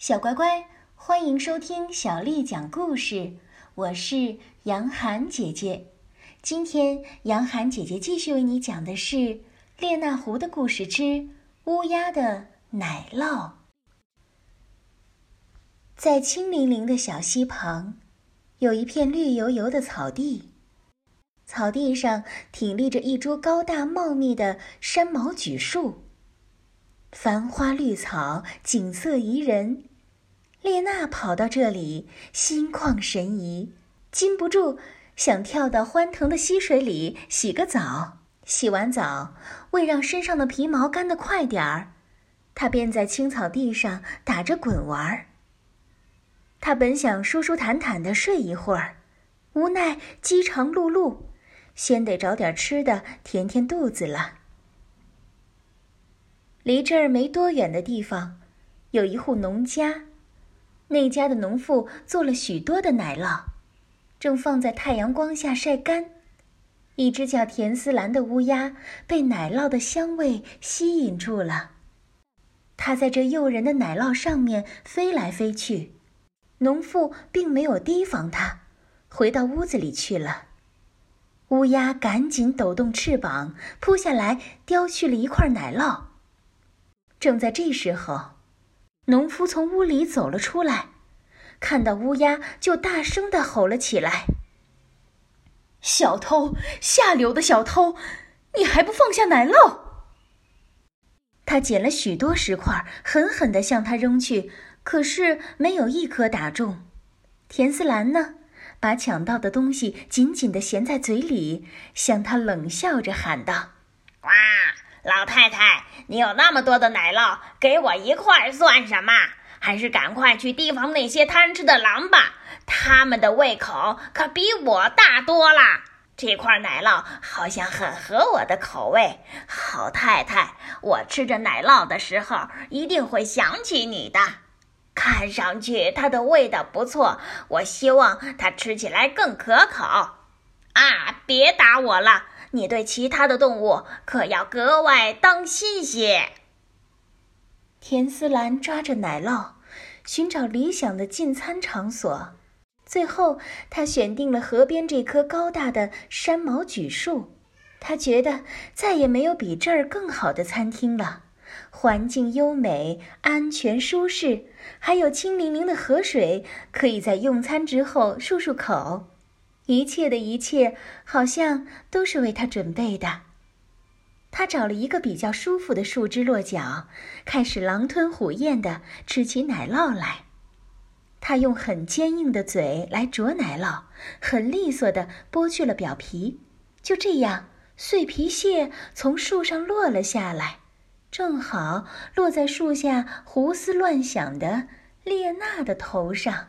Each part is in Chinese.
小乖乖，欢迎收听小丽讲故事。我是杨涵姐姐。今天，杨涵姐姐继续为你讲的是《列那狐的故事之乌鸦的奶酪》。在清凌凌的小溪旁，有一片绿油油的草地，草地上挺立着一株高大茂密的山毛榉树，繁花绿草，景色宜人。列娜跑到这里，心旷神怡，禁不住想跳到欢腾的溪水里洗个澡。洗完澡，为让身上的皮毛干得快点儿，她便在青草地上打着滚玩儿。她本想舒舒坦坦地睡一会儿，无奈饥肠辘辘，先得找点吃的填填肚子了。离这儿没多远的地方，有一户农家。那家的农妇做了许多的奶酪，正放在太阳光下晒干。一只叫田思兰的乌鸦被奶酪的香味吸引住了，它在这诱人的奶酪上面飞来飞去。农妇并没有提防它，回到屋子里去了。乌鸦赶紧抖动翅膀，扑下来叼去了一块奶酪。正在这时候。农夫从屋里走了出来，看到乌鸦就大声的吼了起来：“小偷，下流的小偷，你还不放下奶酪！”他捡了许多石块，狠狠的向他扔去，可是没有一颗打中。田思兰呢，把抢到的东西紧紧的衔在嘴里，向他冷笑着喊道：“哇！”老太太，你有那么多的奶酪，给我一块算什么？还是赶快去提防那些贪吃的狼吧，他们的胃口可比我大多了。这块奶酪好像很合我的口味，好太太，我吃着奶酪的时候一定会想起你的。看上去它的味道不错，我希望它吃起来更可口。啊，别打我了。你对其他的动物可要格外当心些。田思兰抓着奶酪，寻找理想的进餐场所。最后，他选定了河边这棵高大的山毛榉树。他觉得再也没有比这儿更好的餐厅了，环境优美，安全舒适，还有清凌凌的河水，可以在用餐之后漱漱口。一切的一切，好像都是为他准备的。他找了一个比较舒服的树枝落脚，开始狼吞虎咽地吃起奶酪来。他用很坚硬的嘴来啄奶酪，很利索地剥去了表皮。就这样，碎皮屑从树上落了下来，正好落在树下胡思乱想的列娜的头上。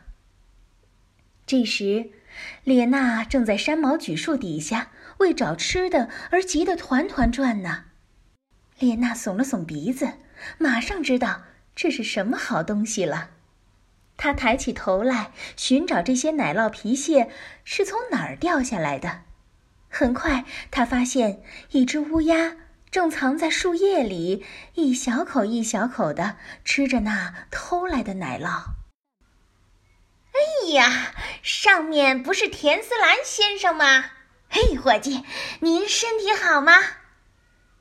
这时。列娜正在山毛榉树底下为找吃的而急得团团转呢。列娜耸了耸鼻子，马上知道这是什么好东西了。她抬起头来寻找这些奶酪皮屑是从哪儿掉下来的。很快，她发现一只乌鸦正藏在树叶里，一小口一小口地吃着那偷来的奶酪。哎呀，上面不是田思兰先生吗？嘿，伙计，您身体好吗？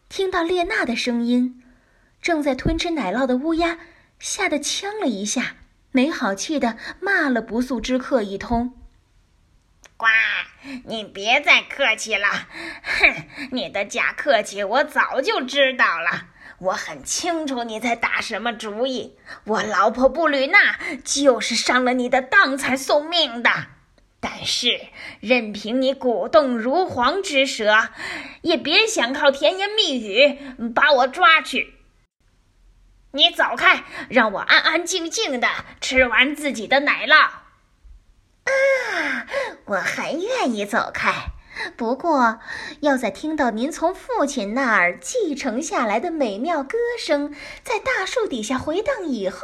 听到列娜的声音，正在吞吃奶酪的乌鸦吓得呛了一下，没好气的骂了不速之客一通。呱，你别再客气了，哼，你的假客气我早就知道了。我很清楚你在打什么主意。我老婆布吕娜就是上了你的当才送命的。但是，任凭你鼓动如簧之舌，也别想靠甜言蜜语把我抓去。你走开，让我安安静静的吃完自己的奶酪。啊，我很愿意走开。不过，要在听到您从父亲那儿继承下来的美妙歌声在大树底下回荡以后，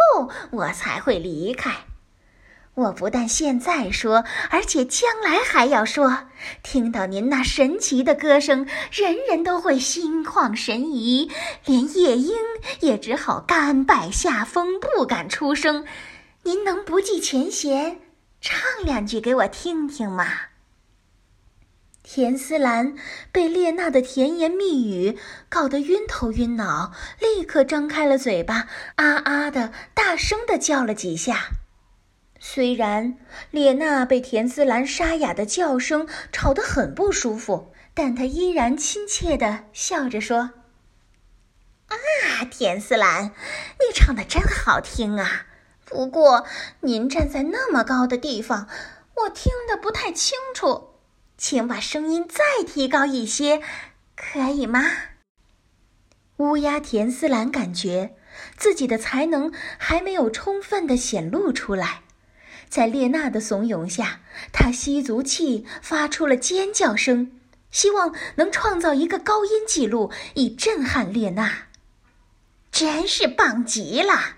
我才会离开。我不但现在说，而且将来还要说。听到您那神奇的歌声，人人都会心旷神怡，连夜莺也只好甘拜下风，不敢出声。您能不计前嫌，唱两句给我听听吗？”田思兰被列娜的甜言蜜语搞得晕头晕脑，立刻张开了嘴巴，啊啊的大声的叫了几下。虽然列娜被田思兰沙哑的叫声吵得很不舒服，但她依然亲切的笑着说：“啊，田思兰，你唱的真好听啊！不过您站在那么高的地方，我听得不太清楚。”请把声音再提高一些，可以吗？乌鸦田思兰感觉自己的才能还没有充分的显露出来，在列娜的怂恿下，他吸足气，发出了尖叫声，希望能创造一个高音记录，以震撼列娜。真是棒极了！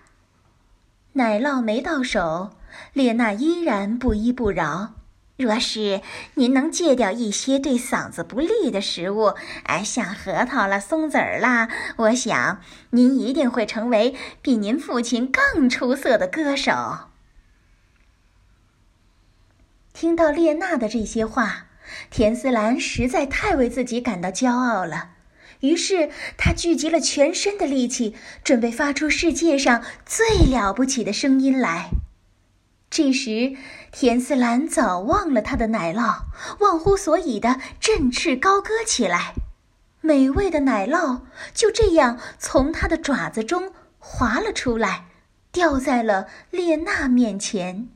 奶酪没到手，列娜依然不依不饶。若是您能戒掉一些对嗓子不利的食物，哎，像核桃啦、松子儿啦，我想您一定会成为比您父亲更出色的歌手。听到列娜的这些话，田思兰实在太为自己感到骄傲了，于是她聚集了全身的力气，准备发出世界上最了不起的声音来。这时，田思兰早忘了他的奶酪，忘乎所以的振翅高歌起来。美味的奶酪就这样从他的爪子中滑了出来，掉在了列娜面前。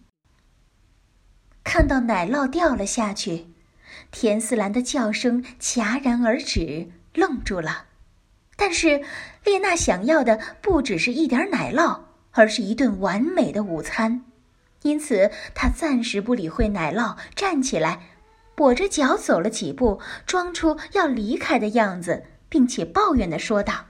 看到奶酪掉了下去，田思兰的叫声戛然而止，愣住了。但是，列娜想要的不只是一点奶酪，而是一顿完美的午餐。因此，他暂时不理会奶酪，站起来，跛着脚走了几步，装出要离开的样子，并且抱怨地说道：“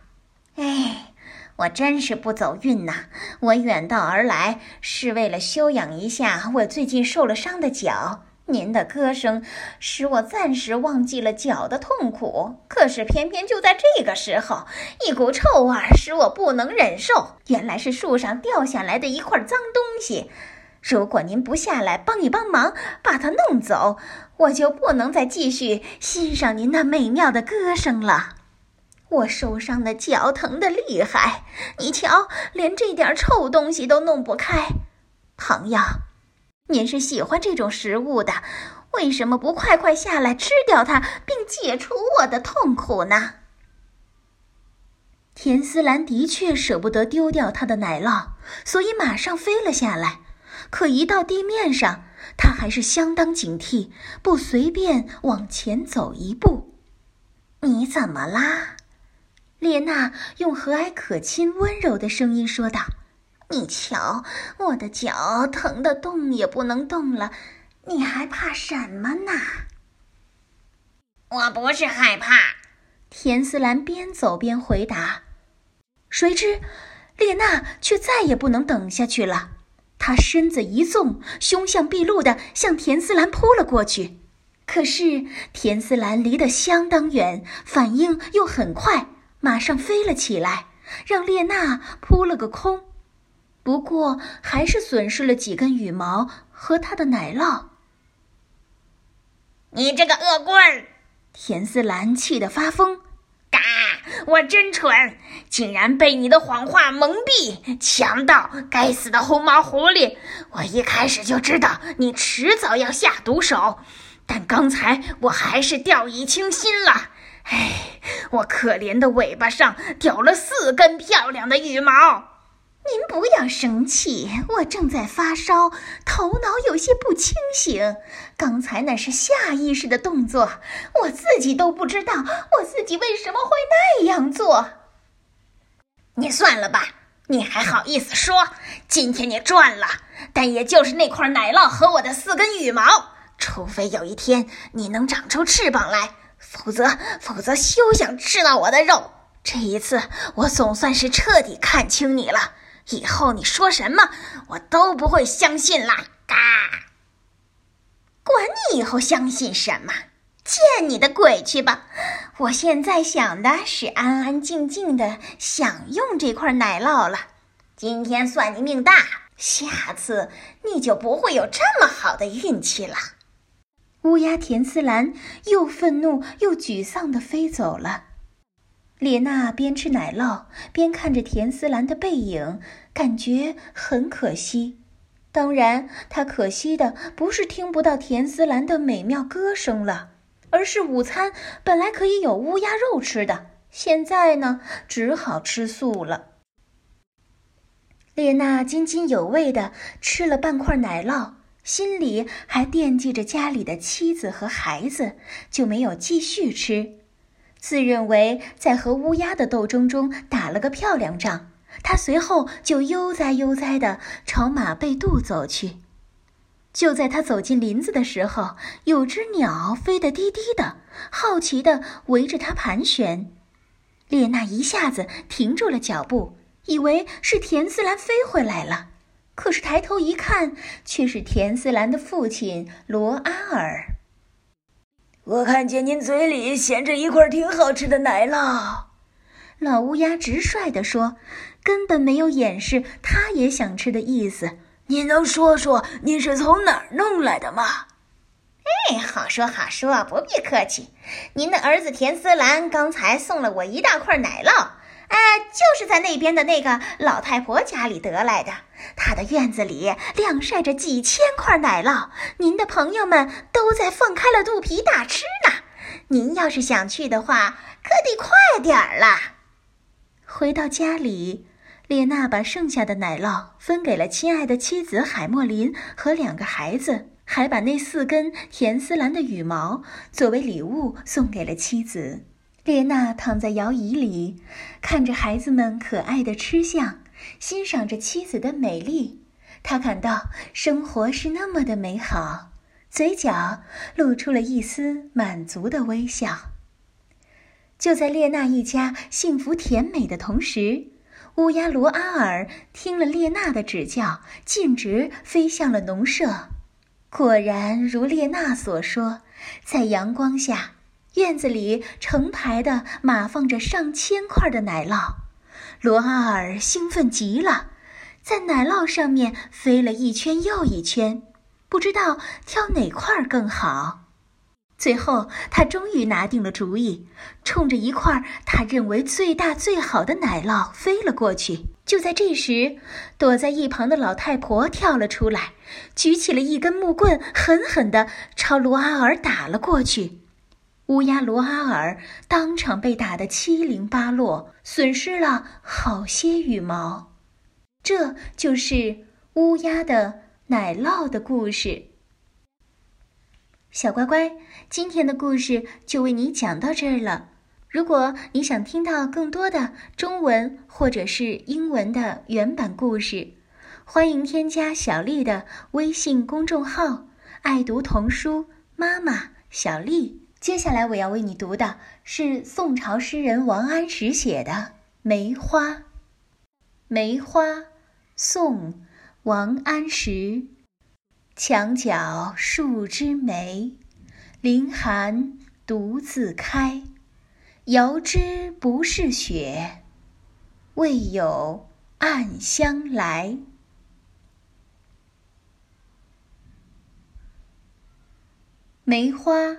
哎，我真是不走运呐！我远道而来是为了休养一下我最近受了伤的脚。您的歌声使我暂时忘记了脚的痛苦，可是偏偏就在这个时候，一股臭味使我不能忍受。原来是树上掉下来的一块脏东西。”如果您不下来帮一帮忙，把它弄走，我就不能再继续欣赏您那美妙的歌声了。我受伤的脚疼得厉害，你瞧，连这点臭东西都弄不开。朋友，您是喜欢这种食物的，为什么不快快下来吃掉它，并解除我的痛苦呢？田思兰的确舍不得丢掉他的奶酪，所以马上飞了下来。可一到地面上，他还是相当警惕，不随便往前走一步。你怎么啦？列娜用和蔼可亲、温柔的声音说道：“你瞧，我的脚疼得动也不能动了，你还怕什么呢？”我不是害怕，田思兰边走边回答。谁知，列娜却再也不能等下去了。他身子一纵，凶相毕露的向田思兰扑了过去。可是田思兰离得相当远，反应又很快，马上飞了起来，让列娜扑了个空。不过还是损失了几根羽毛和他的奶酪。你这个恶棍！田思兰气得发疯。我真蠢，竟然被你的谎话蒙蔽！强盗，该死的红毛狐狸！我一开始就知道你迟早要下毒手，但刚才我还是掉以轻心了。唉，我可怜的尾巴上掉了四根漂亮的羽毛。您不要生气，我正在发烧，头脑有些不清醒。刚才那是下意识的动作，我自己都不知道我自己为什么会那样做。你算了吧，你还好意思说？今天你赚了，但也就是那块奶酪和我的四根羽毛。除非有一天你能长出翅膀来，否则，否则休想吃到我的肉。这一次，我总算是彻底看清你了。以后你说什么，我都不会相信啦！嘎，管你以后相信什么，见你的鬼去吧！我现在想的是安安静静的享用这块奶酪了。今天算你命大，下次你就不会有这么好的运气了。乌鸦田思兰又愤怒又沮丧地飞走了。列娜边吃奶酪边看着田思兰的背影，感觉很可惜。当然，她可惜的不是听不到田思兰的美妙歌声了，而是午餐本来可以有乌鸦肉吃的，现在呢，只好吃素了。列娜津津有味地吃了半块奶酪。心里还惦记着家里的妻子和孩子，就没有继续吃。自认为在和乌鸦的斗争中打了个漂亮仗，他随后就悠哉悠哉地朝马背渡走去。就在他走进林子的时候，有只鸟飞得低低的，好奇地围着他盘旋。列娜一下子停住了脚步，以为是田思兰飞回来了。可是抬头一看，却是田思兰的父亲罗阿尔。我看见您嘴里衔着一块挺好吃的奶酪，老乌鸦直率地说，根本没有掩饰他也想吃的意思。您能说说您是从哪儿弄来的吗？哎，好说好说，不必客气。您的儿子田思兰刚才送了我一大块奶酪。哎，就是在那边的那个老太婆家里得来的。她的院子里晾晒着几千块奶酪，您的朋友们都在放开了肚皮大吃呢。您要是想去的话，可得快点儿了。回到家里，列娜把剩下的奶酪分给了亲爱的妻子海莫林和两个孩子，还把那四根甜丝兰的羽毛作为礼物送给了妻子。列娜躺在摇椅里，看着孩子们可爱的吃相，欣赏着妻子的美丽。她感到生活是那么的美好，嘴角露出了一丝满足的微笑。就在列娜一家幸福甜美的同时，乌鸦罗阿尔听了列娜的指教，径直飞向了农舍。果然如列娜所说，在阳光下。院子里成排的码放着上千块的奶酪，罗阿尔兴奋极了，在奶酪上面飞了一圈又一圈，不知道挑哪块更好。最后，他终于拿定了主意，冲着一块他认为最大最好的奶酪飞了过去。就在这时，躲在一旁的老太婆跳了出来，举起了一根木棍，狠狠地朝罗阿尔打了过去。乌鸦罗阿尔当场被打得七零八落，损失了好些羽毛。这就是乌鸦的奶酪的故事。小乖乖，今天的故事就为你讲到这儿了。如果你想听到更多的中文或者是英文的原版故事，欢迎添加小丽的微信公众号“爱读童书妈妈小丽”。接下来我要为你读的是宋朝诗人王安石写的《梅花》。梅花，宋，王安石。墙角数枝梅，凌寒独自开。遥知不是雪，为有暗香来。梅花。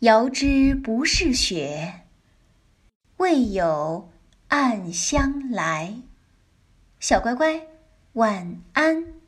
遥知不是雪，为有暗香来。小乖乖，晚安。